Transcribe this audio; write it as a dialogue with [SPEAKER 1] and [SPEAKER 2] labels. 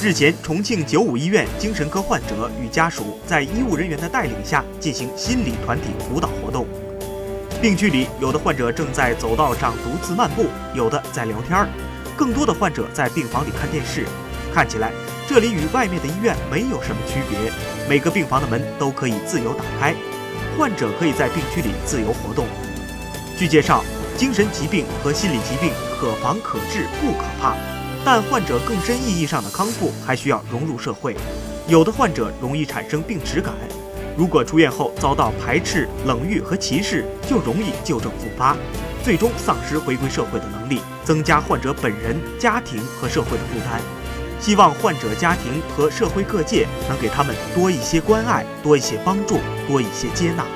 [SPEAKER 1] 日前，重庆九五医院精神科患者与家属在医务人员的带领下进行心理团体辅导活动。病区里，有的患者正在走道上独自漫步，有的在聊天儿，更多的患者在病房里看电视。看起来，这里与外面的医院没有什么区别。每个病房的门都可以自由打开，患者可以在病区里自由活动。据介绍，精神疾病和心理疾病可防可治，不可怕。但患者更深意义上的康复还需要融入社会。有的患者容易产生病耻感，如果出院后遭到排斥、冷遇和歧视，就容易旧症复发，最终丧失回归社会的能力，增加患者本人、家庭和社会的负担。希望患者家庭和社会各界能给他们多一些关爱，多一些帮助，多一些接纳。